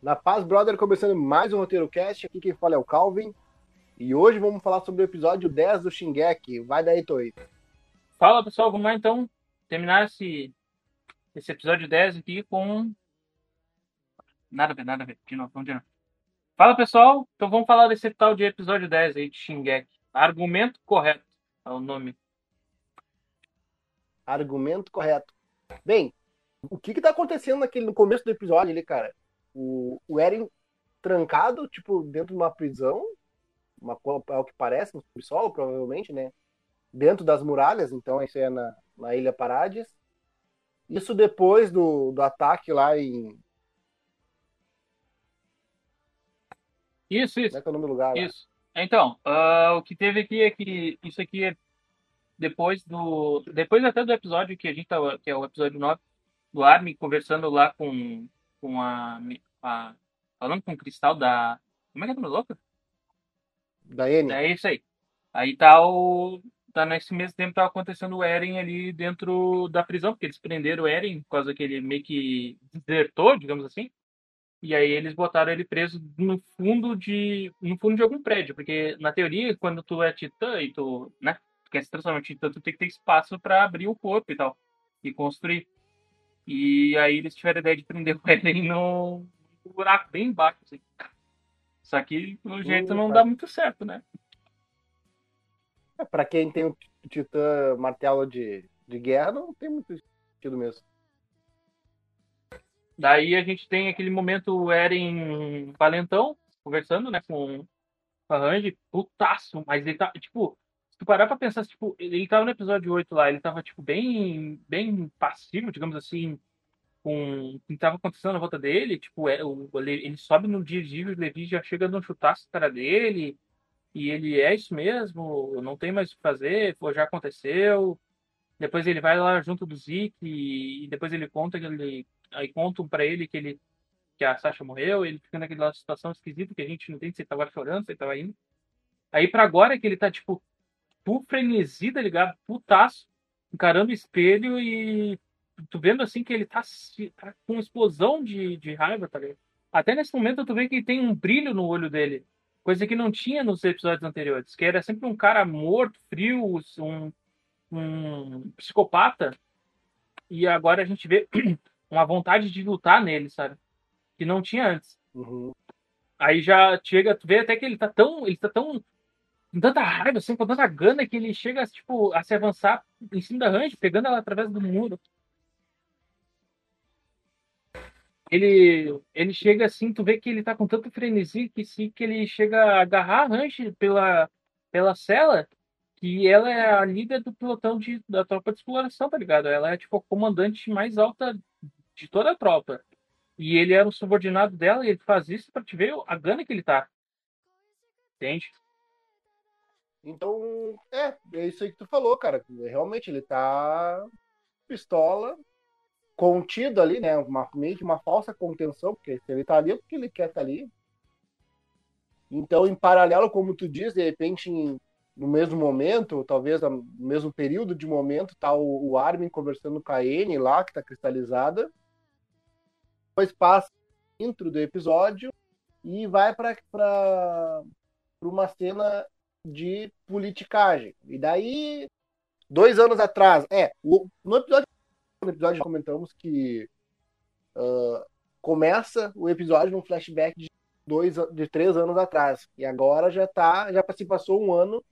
Na Paz Brother, começando mais um Roteiro Cast. Aqui quem fala é o Calvin. E hoje vamos falar sobre o episódio 10 do Shingeki. Vai daí, Toei. Fala pessoal, vamos lá então terminar esse, esse episódio 10 aqui com. Nada a ver, nada a ver. De novo, vamos de novo. Fala pessoal, então vamos falar desse tal de episódio 10 aí de Shingeki. Argumento correto é o nome. Argumento correto. Bem, o que que tá acontecendo naquele, no começo do episódio ali, cara? O, o Eren trancado, tipo, dentro de uma prisão, uma, ao que parece, no subsolo, provavelmente, né? Dentro das muralhas, então isso é na, na Ilha Parades. Isso depois do, do ataque lá em. Isso, isso. Como é que é o nome do lugar? lá? Isso. Então, ah, o que teve aqui é que isso aqui é depois do. Depois até do episódio que a gente tava. Que é o episódio 9, do Armin conversando lá com, com a, a. Falando com o cristal da. Como é que é o nome louca? Da N. É isso aí. Aí tá o. Tá nesse mesmo tempo tá acontecendo o Eren ali dentro da prisão, porque eles prenderam o Eren por causa que ele meio que desertou, digamos assim. E aí eles botaram ele preso no fundo de. no fundo de algum prédio, porque na teoria, quando tu é titã e tu, né, tu quer se transformar em titã, tu tem que ter espaço para abrir o corpo e tal. E construir. E aí eles tiveram a ideia de prender o Eren no buraco bem embaixo, assim. Só que, pelo jeito, não tá. dá muito certo, né? É, pra quem tem o Titã martelo de, de guerra, não tem muito sentido mesmo. Daí a gente tem aquele momento o Eren valentão, conversando, né, com a Range, putaço, mas ele tá, tipo, tu parar pra pensar, tipo, ele tava no episódio 8 lá, ele tava, tipo, bem, bem passivo, digamos assim, com o que tava acontecendo na volta dele, tipo, é, o, ele, sobe no dirigível, o Levi já chega um chutaço na cara dele, e ele, é isso mesmo, não tem mais o que fazer, pô, já aconteceu, depois ele vai lá junto do Zeke, e, e depois ele conta que ele, aí contam pra ele que ele que a Sasha morreu, ele fica naquela situação esquisita que a gente não entende se ele tava chorando, se ele tava indo. Aí pra agora que ele tá, tipo, full frenesi, tá ligado? Putaço, encarando o espelho e tu vendo assim que ele tá, se- tá com uma explosão de, de raiva, tá ligado? Até nesse momento tu vê que tem um brilho no olho dele, coisa que não tinha nos episódios anteriores, que era sempre um cara morto, frio, um, um psicopata, e agora a gente vê uma vontade de lutar nele, sabe? Que não tinha antes. Uhum. Aí já chega, tu vê até que ele tá tão, ele tá tão com tanta raiva, assim, com tanta gana que ele chega, tipo, a se avançar em cima da Range, pegando ela através do muro. Ele, ele chega assim, tu vê que ele tá com tanto frenesi que sim, que ele chega a agarrar a Range pela, pela cela, que ela é a líder do pelotão de, da tropa de exploração, tá ligado? Ela é, tipo, a comandante mais alta de toda a tropa. E ele era o subordinado dela e ele faz isso pra te ver a gana que ele tá. Entende? Então, é, é isso aí que tu falou, cara. Realmente ele tá pistola, contido ali, né? Uma, meio que uma falsa contenção, porque ele tá ali é porque ele quer estar ali. Então, em paralelo, como tu diz, de repente, em- no mesmo momento, talvez no mesmo período de momento, tá o, o Armin conversando com a N lá, que tá cristalizada. Depois passa dentro do episódio e vai para uma cena de politicagem. E daí, dois anos atrás, é, no episódio, no episódio comentamos que ah, começa o episódio num flashback de dois, de três anos atrás. E agora já tá, já se passou um ano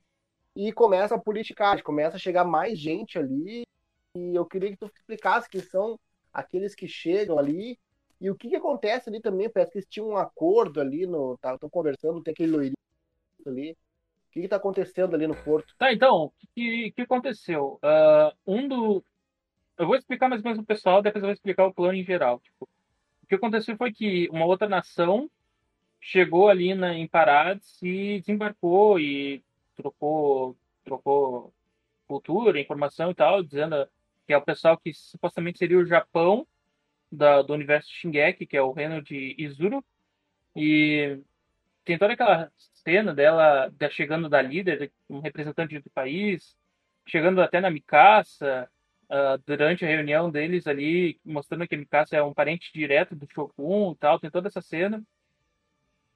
e começa a politicagem, começa a chegar mais gente ali. E eu queria que tu explicasse quem são aqueles que chegam ali e o que, que acontece ali também. Parece que eles tinham um acordo ali, no, tá, conversando, tem aquele loirinho ali. Que, que tá acontecendo ali no porto? Tá, então, o que, que aconteceu? Ah, um do. Eu vou explicar mais ou menos o pessoal, depois eu vou explicar o plano em geral. Tipo, o que aconteceu foi que uma outra nação chegou ali na, em Parades e desembarcou e trocou, trocou cultura, informação e tal, dizendo que é o pessoal que supostamente seria o Japão da, do universo Shingeki, que é o reino de Izuru. E tem toda aquela cena dela da- chegando da líder, um representante do país, chegando até na Mikasa, uh, durante a reunião deles ali, mostrando que a Mikasa é um parente direto do Shokun e tal, tem toda essa cena.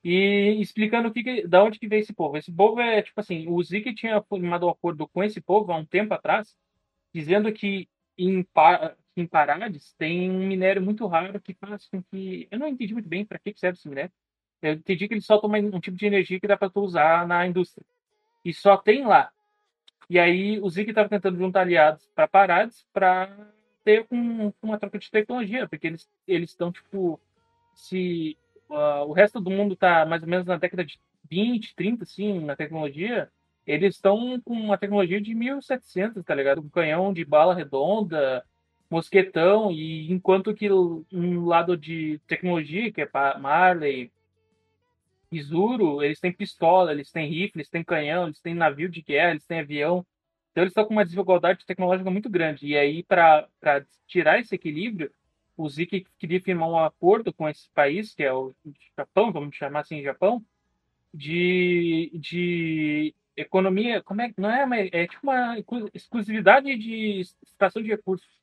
E explicando que, que da onde que veio esse povo. Esse povo é, tipo assim, o Zeke tinha firmado um acordo com esse povo há um tempo atrás, dizendo que em, em Parades tem um minério muito raro que faz com que... Eu não entendi muito bem para que serve esse minério. Eu entendi que ele solta um tipo de energia que dá para tu usar na indústria. E só tem lá. E aí o Zeke estava tentando juntar aliados para Parades para ter um, uma troca de tecnologia, porque eles eles estão tipo se uh, o resto do mundo está mais ou menos na década de 20, 30 assim, na tecnologia, eles estão com uma tecnologia de 1700, tá ligado? Com canhão de bala redonda, mosquetão e enquanto que um lado de tecnologia, que é Marley, Izuru, eles têm pistola, eles têm rifle, eles têm canhão, eles têm navio de guerra, eles têm avião. Então eles estão com uma desigualdade tecnológica muito grande. E aí, para tirar esse equilíbrio, o Zeke queria firmar um acordo com esse país, que é o Japão, vamos chamar assim Japão, de, de economia, como é, não é, é tipo uma exclusividade de extração de recursos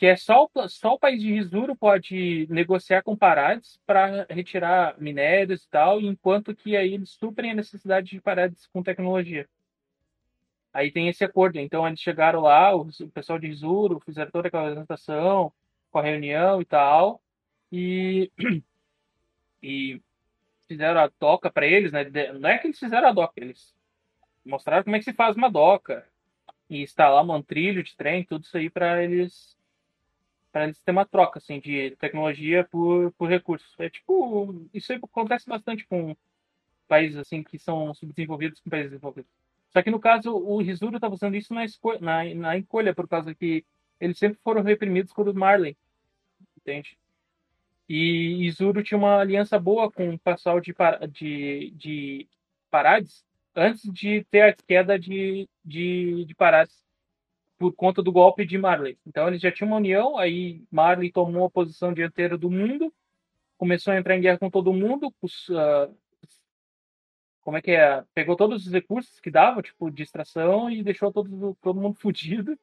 que é só o, só o país de Risuro pode negociar com Parades para retirar minérios e tal, enquanto que aí eles suprem a necessidade de Parades com tecnologia. Aí tem esse acordo. Então eles chegaram lá, o, pessoal de Risuro fizeram toda aquela apresentação, com a reunião e tal, e, e fizeram a doca para eles, né? Não é que eles fizeram a doca, eles mostraram como é que se faz uma doca e instalar um trilho de trem, tudo isso aí para eles para eles ter uma troca assim de tecnologia por, por recursos. É tipo, isso acontece bastante com países assim que são subdesenvolvidos com países desenvolvidos. Só que no caso o Rizuru estava usando isso na, escolha, na, na encolha por causa que eles sempre foram reprimidos por Marley, entende? E Izuru tinha uma aliança boa com o pessoal de, de, de Parades antes de ter a queda de, de, de Parades por conta do golpe de Marley. Então eles já tinham uma união, aí Marley tomou a posição dianteira do mundo, começou a entrar em guerra com todo mundo, os, uh, como é que é? Pegou todos os recursos que dava, tipo, de extração, e deixou todo, todo mundo fudido.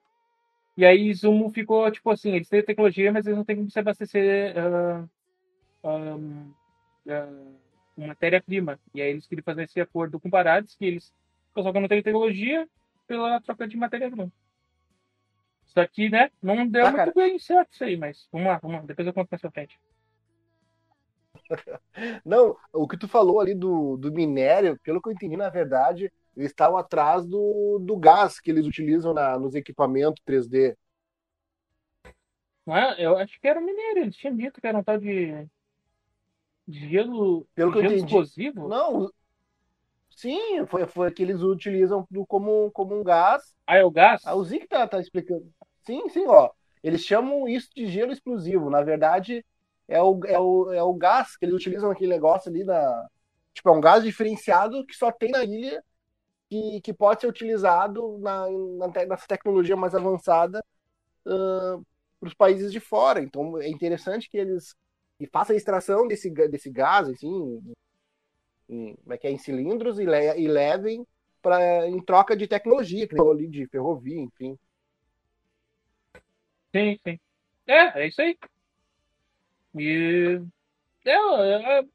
E aí Zumo ficou, tipo assim, eles têm tecnologia, mas eles não têm como se abastecer uh, um, uh, matéria-prima. E aí eles queriam fazer esse acordo com Parades, que eles, só que não tem tecnologia, pela troca de matéria-prima. Isso aqui, né? Não deu tá, muito cara. bem certo isso aí, mas vamos lá, vamos lá. Depois eu conto mais pra frente. Não, o que tu falou ali do, do minério, pelo que eu entendi, na verdade, eles estavam atrás do, do gás que eles utilizam na, nos equipamentos 3D. Não é? Eu acho que era minério, eles tinham dito que era um tal de, de gelo, pelo que gelo eu entendi. explosivo. Não, sim, foi, foi que eles utilizam como, como um gás. Ah, é o gás? Ah, o Zic tá, tá explicando. Sim, sim, ó. Eles chamam isso de gelo explosivo. Na verdade, é o, é o, é o gás que eles utilizam naquele negócio ali da. Tipo, é um gás diferenciado que só tem na ilha que, que pode ser utilizado na, na nessa tecnologia mais avançada uh, para os países de fora. Então é interessante que eles que façam a extração desse, desse gás, assim, em, como é que é, em cilindros e, le, e levem pra, em troca de tecnologia, que ali de ferrovia, enfim. Sim, sim. É, é isso aí. E. É, é,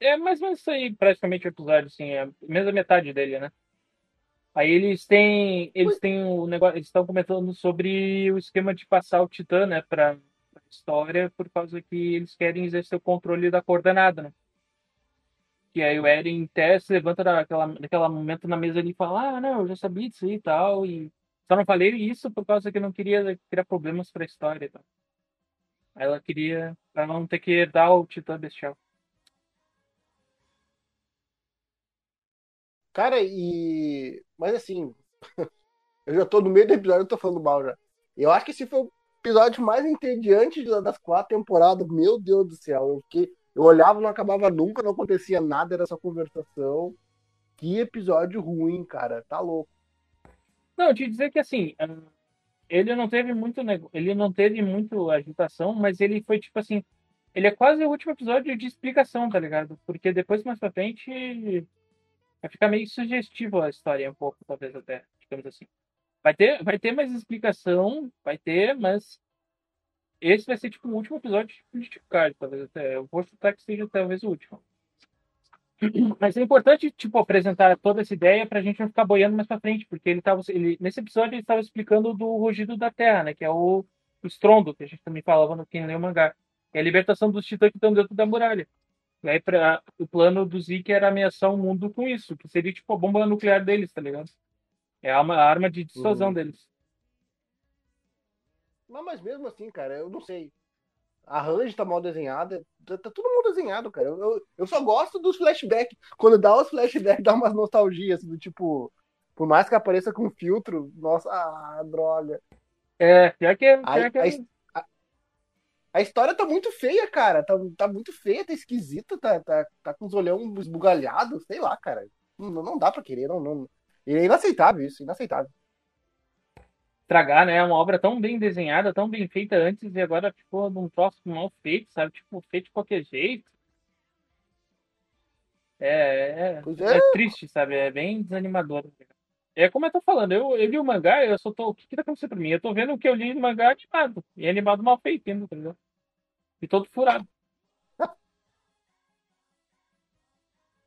é mais ou menos isso aí, praticamente o episódio, assim, é menos a metade dele, né? Aí eles têm. Eles têm o negócio. Eles estão comentando sobre o esquema de passar o Titã, né, pra, pra história, por causa que eles querem exercer o controle da coordenada, né? Que aí o Eren até se levanta daquela, daquela momento na mesa ali e fala, ah, não, eu já sabia disso e tal. E só não falei isso por causa que eu não queria criar problemas para a história. Tá? Ela queria para não ter que herdar o Titã Bestial. Cara, e. Mas assim. eu já tô no meio do episódio e tô falando mal já. Eu acho que esse foi o episódio mais entediante das quatro temporadas. Meu Deus do céu. Eu, fiquei... eu olhava, não acabava nunca, não acontecia nada, era só conversação. Que episódio ruim, cara. Tá louco. Não, te dizer que assim, ah, ele não teve muito ele não teve muito agitação, mas ele foi tipo assim, ele é quase o último episódio de explicação, tá ligado? Porque depois mais pra frente vai ficar meio sugestivo a história um pouco, talvez até, digamos assim. Vai ter, vai ter mais explicação, vai ter, mas esse vai ser tipo o último episódio de Picard, talvez até. Eu vou chutar que seja talvez o último. Mas é importante, tipo, apresentar toda essa ideia pra gente não ficar boiando mais pra frente, porque ele tava. Ele, nesse episódio ele estava explicando do rugido da Terra, né? Que é o, o estrondo, que a gente também falava no quem lê o mangá. É a libertação dos titãs que estão dentro da muralha. E aí pra, o plano do Zeke era ameaçar o mundo com isso, que seria tipo a bomba nuclear deles, tá ligado? É a arma, a arma de dissuasão uhum. deles. Não, mas mesmo assim, cara, eu não sei. A Range tá mal desenhada. Tá, tá tudo mal desenhado, cara. Eu, eu, eu, só gosto dos flashbacks. Quando dá os flashbacks, dá umas nostalgias, assim, do tipo. Por mais que apareça com filtro, nossa, ah, droga. É, pior que, pior que... A, a, a, história tá muito feia, cara. Tá, tá muito feia, tá esquisita, tá, tá, tá com os olhão esbugalhados, sei lá, cara. Não, não dá pra querer, não, não. É inaceitável isso, inaceitável estragar, né? Uma obra tão bem desenhada, tão bem feita antes e agora ficou num troço mal feito, sabe? Tipo, feito de qualquer jeito. É, é, é. é triste, sabe? É bem desanimador. É como eu tô falando, eu, eu li o mangá, eu só tô. O que, que tá acontecendo pra mim? Eu tô vendo o que eu li no mangá animado. E é animado mal feito ligado? E todo furado.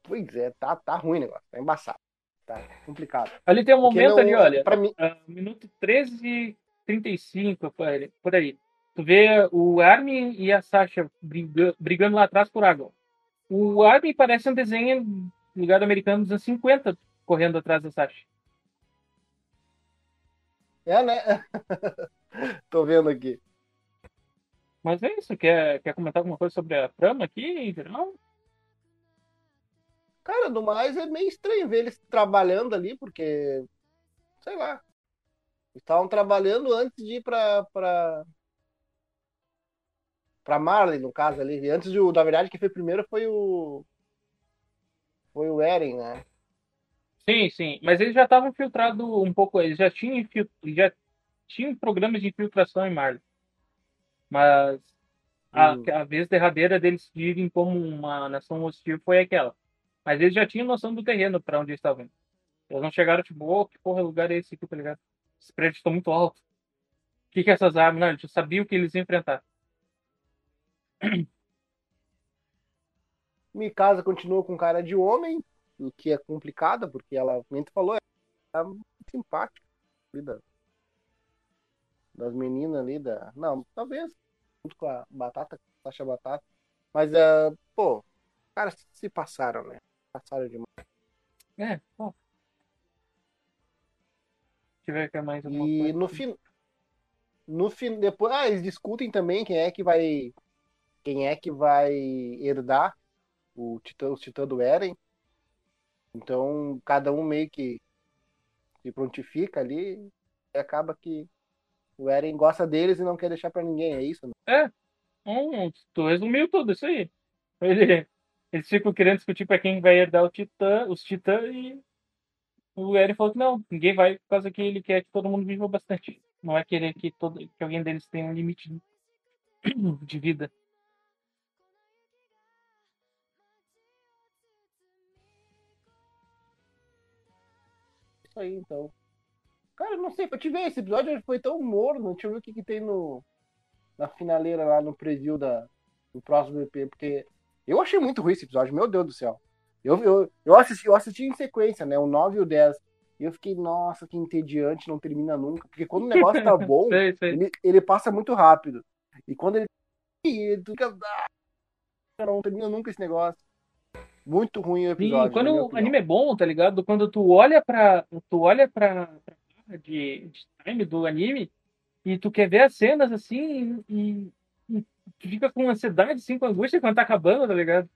Pois é, tá, tá ruim o negócio, tá embaçado. Tá complicado. Ali tem um momento não, ali, olha. Pra mim... Uh, minuto 13 35 por aí. Tu vê o Armin e a Sasha brigando, brigando lá atrás por água. O Armin parece um desenho ligado americano dos anos 50, correndo atrás da Sasha. É, né? Tô vendo aqui. Mas é isso. Quer, quer comentar alguma coisa sobre a trama aqui em geral? Cara, no mais é meio estranho ver eles trabalhando ali, porque, sei lá, estavam trabalhando antes de ir pra, pra, pra Marley, no caso ali. Antes de, na verdade, quem foi primeiro foi o. Foi o Eren, né? Sim, sim. Mas eles já estavam infiltrados um pouco. Eles já tinham, já tinham programas de infiltração em Marley. Mas a, hum. a vez derradeira deles irem como uma nação hostil foi aquela. Mas eles já tinham noção do terreno para onde eles estavam indo. Eles não chegaram, tipo, oh, que porra lugar é esse aqui, tá ligado? Esses prédios estão muito altos. O que, que é essas armas? Não, eles já sabiam o que eles iam enfrentar. Mikasa continua com cara de homem, o que é complicado, porque ela, como tu falou, é simpática. Da, das meninas ali, da. Não, talvez junto com a Batata, Sasha Batata. Mas, uh, pô, cara, se passaram, né? Passaram demais. É, bom. Tiver que mais alguma e coisa. no fim no fim depois ah, eles discutem também quem é que vai quem é que vai herdar o titã, o titã do Eren. Então, cada um meio que se prontifica ali e acaba que o Eren gosta deles e não quer deixar para ninguém, é isso? Né? É. Hum, tu resumiu tudo isso aí. Ele eles ficam querendo discutir para quem vai herdar o Titã, os Titãs e o Eren falou que não, ninguém vai por causa que ele quer que todo mundo viva bastante. Não é querer que, todo, que alguém deles tenha um limite de vida. Isso aí, então. Cara, não sei, pra te ver, esse episódio foi tão morno. Deixa eu ver o que, que tem no, na finaleira lá no preview da, do próximo EP, porque eu achei muito ruim esse episódio, meu Deus do céu. Eu, eu, eu, assisti, eu assisti em sequência, né? O 9 e o 10. E eu fiquei, nossa, que entediante, não termina nunca. Porque quando o negócio tá bom, sei, sei. Ele, ele passa muito rápido. E quando ele. ele fica. Ah, não termina nunca esse negócio. Muito ruim o episódio. Sim, quando o anime é bom, tá ligado? Quando tu olha pra. Tu olha pra, pra de, de time do anime e tu quer ver as cenas assim e, fica com ansiedade, assim, com angústia quando tá acabando, tá ligado?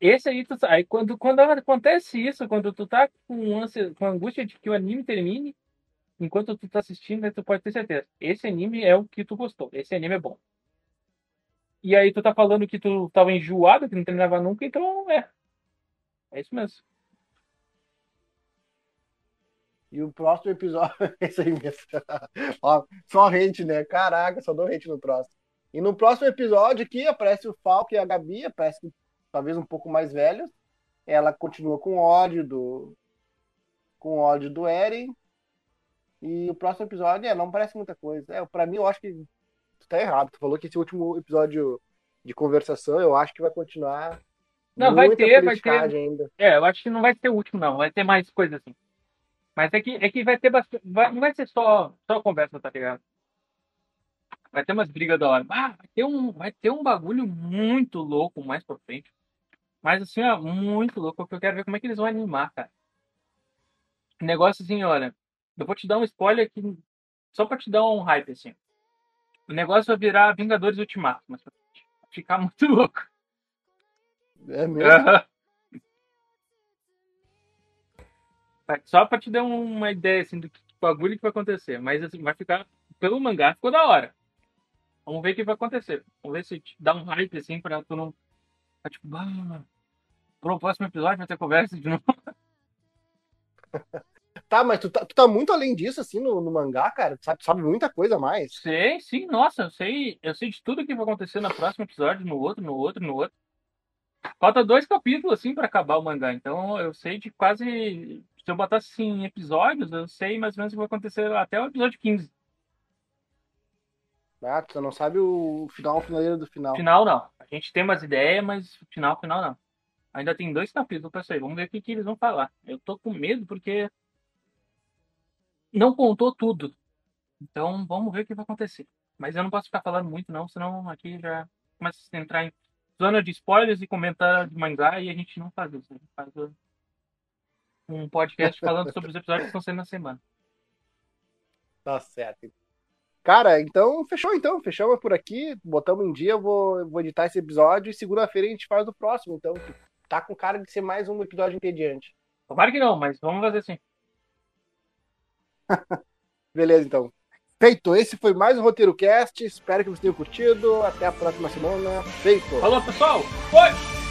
Esse aí, tu, aí quando, quando acontece isso, quando tu tá com, ânsia, com angústia de que o anime termine, enquanto tu tá assistindo, tu pode ter certeza. Esse anime é o que tu gostou. Esse anime é bom. E aí tu tá falando que tu tava enjoado, que não terminava nunca, então é. É isso mesmo. E o próximo episódio. Esse aí mesmo. Ó, só rente, né? Caraca, só dou rente no próximo. E no próximo episódio aqui aparece o Falco e a Gabi, parece que talvez um pouco mais velhos. Ela continua com ódio do com ódio do Eren. E o próximo episódio, é, não parece muita coisa. É, pra mim, eu acho que tu tá errado. Tu falou que esse último episódio de conversação, eu acho que vai continuar. Não, vai ter, vai ter. ainda. É, eu acho que não vai ser o último, não. Vai ter mais coisa assim. Mas é que, é que vai ter bastante. vai- não vai ser só, só conversa, tá ligado? Vai ter umas brigas da hora. Ah, vai ter um, vai ter um bagulho muito louco mais pra frente. Mas assim, ó, muito louco, porque eu quero ver como é que eles vão animar, cara. Negócio assim, olha. Eu vou te dar um spoiler aqui, só pra te dar um hype, assim. O negócio vai virar Vingadores Ultimato, mas pra ficar muito louco. É mesmo. Só pra te dar uma ideia assim do que bagulho que vai acontecer. Mas assim, vai ficar. Pelo mangá ficou da hora. Vamos ver o que vai acontecer. Vamos ver se dá um hype assim pra tu não. Pra, tipo, ah, pro próximo episódio vai ter conversa de novo. Tá, mas tu tá, tu tá muito além disso, assim, no, no mangá, cara. Tu sabe, tu sabe muita coisa a mais. Sei, sim, nossa, eu sei. Eu sei de tudo que vai acontecer no próximo episódio, no outro, no outro, no outro. Falta dois capítulos assim pra acabar o mangá. Então eu sei de quase. Se eu botasse assim, em episódios, eu sei mais ou menos o que vai acontecer até o episódio 15. Ah, tu não sabe o final, finaleiro do final. Final não. A gente tem umas ideias, mas final, final não. Ainda tem dois capítulos pra sair. Vamos ver o que, que eles vão falar. Eu tô com medo porque não contou tudo. Então vamos ver o que vai acontecer. Mas eu não posso ficar falando muito não, senão aqui já começa a entrar em zona de spoilers e comentário de mangá e a gente não faz isso. A gente faz um podcast falando sobre os episódios que estão saindo na semana. Tá certo. Cara, então fechou então. Fechamos por aqui. Botamos em dia. Eu vou, vou editar esse episódio e segunda-feira a gente faz o próximo. Então, tá com cara de ser mais um episódio entediante. Tomara que não, mas vamos fazer assim. Beleza, então. Feito. Esse foi mais um Roteiro Cast. Espero que vocês tenham curtido. Até a próxima semana. Feito. Falou, pessoal! Foi!